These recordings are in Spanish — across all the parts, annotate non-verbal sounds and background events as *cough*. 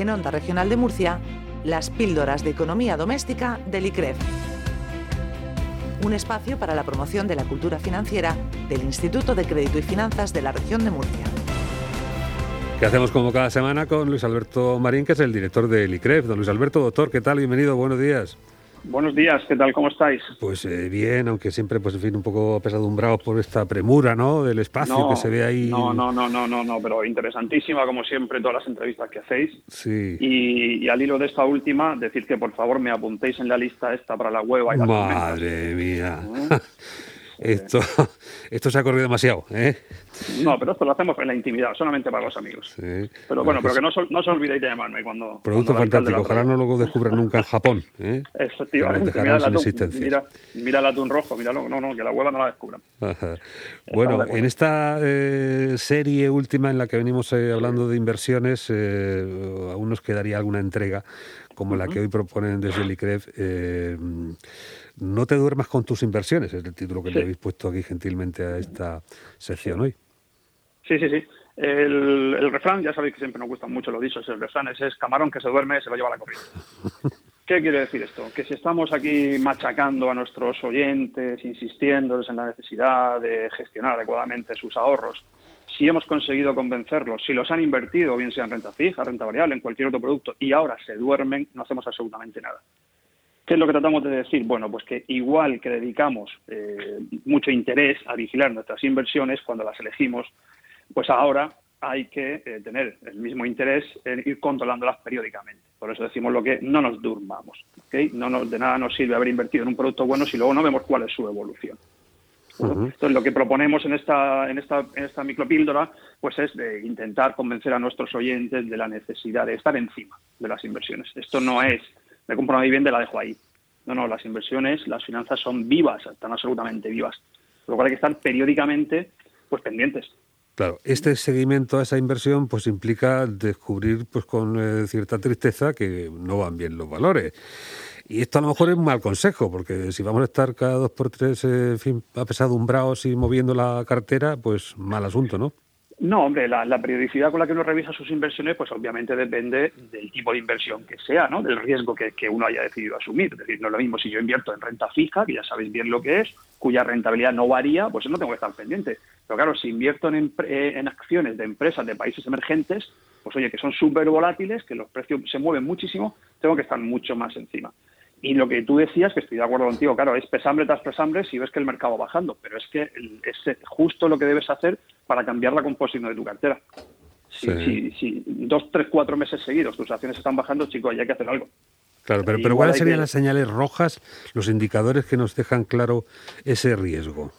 en Onda Regional de Murcia, las píldoras de economía doméstica del ICREF. Un espacio para la promoción de la cultura financiera del Instituto de Crédito y Finanzas de la región de Murcia. ¿Qué hacemos como cada semana con Luis Alberto Marín, que es el director del ICREF? Don Luis Alberto, doctor, ¿qué tal? Bienvenido, buenos días. Buenos días, ¿qué tal? ¿Cómo estáis? Pues eh, bien, aunque siempre, pues en fin, un poco apesadumbrado por esta premura, ¿no? Del espacio que se ve ahí. No, no, no, no, no, no, pero interesantísima, como siempre, todas las entrevistas que hacéis. Sí. Y, al hilo de esta última, decir que por favor me apuntéis en la lista esta para la web. Madre mía. ¿Eh? *laughs* Esto, esto se ha corrido demasiado, ¿eh? No, pero esto lo hacemos en la intimidad, solamente para los amigos. Sí. Pero bueno, pero que no, no os olvidéis de llamarme cuando... Producto fantástico, ojalá no lo descubran nunca en Japón. ¿eh? Efectivamente, mira el, atún, mira, mira el atún rojo, míralo, no, no, que la hueva no la descubran. Bueno, en esta eh, serie última en la que venimos eh, hablando de inversiones, eh, aún nos quedaría alguna entrega, como la que hoy proponen desde el ICREF. No te duermas con tus inversiones, es el título que le habéis puesto aquí gentilmente a esta sección hoy. Sí, sí, sí. El, refrán, ya sabéis que siempre nos gustan mucho los dichos, el refrán es, es camarón que se duerme, se lo lleva la corriente. *laughs* ¿Qué quiere decir esto? Que si estamos aquí machacando a nuestros oyentes, insistiéndoles en la necesidad de gestionar adecuadamente sus ahorros, si hemos conseguido convencerlos, si los han invertido, bien sea en renta fija, renta variable, en cualquier otro producto, y ahora se duermen, no hacemos absolutamente nada. ¿Qué es lo que tratamos de decir? Bueno, pues que igual que dedicamos eh, mucho interés a vigilar nuestras inversiones cuando las elegimos, pues ahora hay que eh, tener el mismo interés en ir controlándolas periódicamente. Por eso decimos lo que no nos durmamos. No nos, de nada nos sirve haber invertido en un producto bueno si luego no vemos cuál es su evolución. Entonces, lo que proponemos en esta, en esta, en esta micropíldora pues es de intentar convencer a nuestros oyentes de la necesidad de estar encima de las inversiones. Esto no es me compro una vivienda y la dejo ahí. No, no, las inversiones, las finanzas son vivas, están absolutamente vivas. Lo cual hay que estar periódicamente pues pendientes. Claro, este seguimiento a esa inversión pues implica descubrir pues con eh, cierta tristeza que no van bien los valores. Y esto a lo mejor es un mal consejo, porque si vamos a estar cada dos por tres eh, apesadumbrados y moviendo la cartera, pues mal asunto, ¿no? No, hombre, la, periodicidad con la que uno revisa sus inversiones, pues obviamente depende del tipo de inversión que sea, ¿no? Del riesgo que, uno haya decidido asumir. Es decir, no es lo mismo si yo invierto en renta fija, que ya sabéis bien lo que es, cuya rentabilidad no varía, pues no tengo que estar pendiente. Pero claro, si invierto en, eh, en acciones de empresas de países emergentes, pues oye, que son súper volátiles, que los precios se mueven muchísimo, tengo que estar mucho más encima. Y lo que tú decías, que estoy de acuerdo contigo, claro, es pesambre tras pesambre si ves que el mercado va bajando, pero es que es justo lo que debes hacer para cambiar la composición de tu cartera. Si, dos, tres, cuatro meses seguidos tus acciones están bajando, chicos, hay que hacer algo. Claro, pero, pero ¿cuáles serían las señales rojas, los indicadores que nos dejan claro ese riesgo?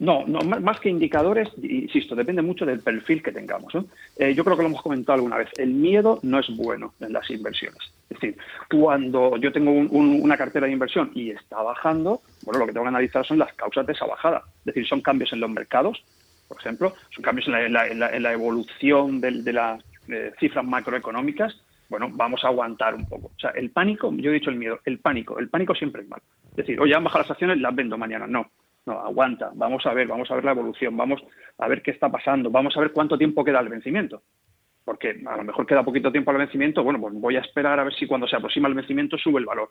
No, no, más que indicadores, insisto, depende mucho del perfil que tengamos. Eh, yo creo que lo hemos comentado alguna vez. El miedo no es bueno en las inversiones. Es decir, cuando yo tengo una cartera de inversión y está bajando, bueno, lo que tengo que analizar son las causas de esa bajada. Es decir, son cambios en los mercados, por ejemplo, son cambios en la, evolución de, las cifras macroeconómicas. Bueno, vamos a aguantar un poco. O sea, el pánico, yo he dicho el miedo, el pánico, el pánico siempre es malo. Es decir, oye, han bajado las acciones, las vendo mañana. No, no, aguanta, vamos a ver, vamos a ver la evolución, vamos a ver qué está pasando, vamos a ver cuánto tiempo queda el vencimiento. Porque a lo mejor queda poquito tiempo al vencimiento, bueno, pues voy a esperar a ver si cuando se aproxima el vencimiento sube el valor.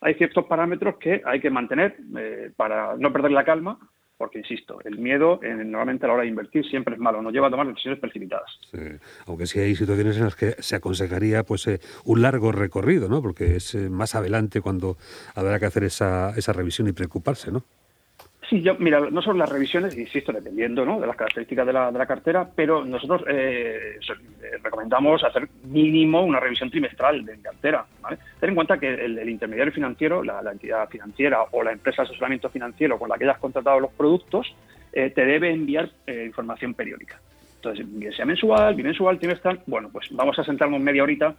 hay ciertos parámetros que hay que mantener eh, para no perder la calma, porque insisto, el miedo normalmente a la hora de invertir siempre es malo, nos lleva a tomar decisiones precipitadas. Aunque sí hay situaciones en las que se aconsejaría pues eh, un largo recorrido, ¿no? Porque es eh, más adelante cuando habrá que hacer esa, esa revisión y preocuparse, ¿no? Sí, yo, mira, no son las revisiones, insisto, dependiendo ¿no? de las características de la, de la cartera, pero nosotros eh, eh, recomendamos hacer mínimo una revisión trimestral de cartera. ¿vale? Ten en cuenta que el, intermediario financiero, la, entidad financiera o la empresa de asesoramiento financiero con la que hayas contratado los productos, eh, te debe enviar información periódica. Entonces, bien sea mensual, bimensual, trimestral, bueno, pues vamos a sentarnos media horita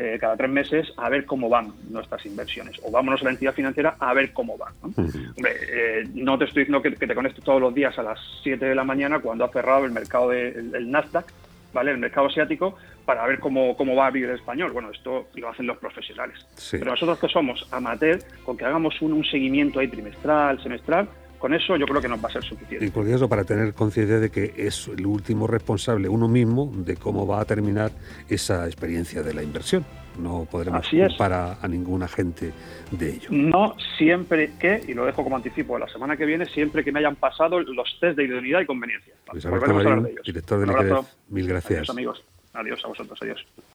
eh, cada tres meses a ver cómo van nuestras inversiones. O vámonos a la entidad financiera a ver cómo van. ¿no? Hombre, eh, no te estoy diciendo que, te conectes todos los días a las 7 de la mañana cuando ha cerrado el mercado del de, Nasdaq, ¿vale? El mercado asiático, para ver cómo, cómo va a vivir el español. Bueno, esto lo hacen los profesionales. Pero nosotros que somos amateur, con que hagamos un, un seguimiento ahí trimestral, semestral, Con eso yo creo que nos va a ser suficiente. Y por eso para tener conciencia de que es el último responsable, uno mismo, de cómo va a terminar esa experiencia de la inversión. No podremos culpar a, ningún agente de ello. No siempre que, y lo dejo como anticipo, la semana que viene, siempre que me hayan pasado los test de idoneidad y conveniencia. Luis Alberto Marín, director del ICREF, mil gracias. Adiós, amigos. Adiós a vosotros. Adiós.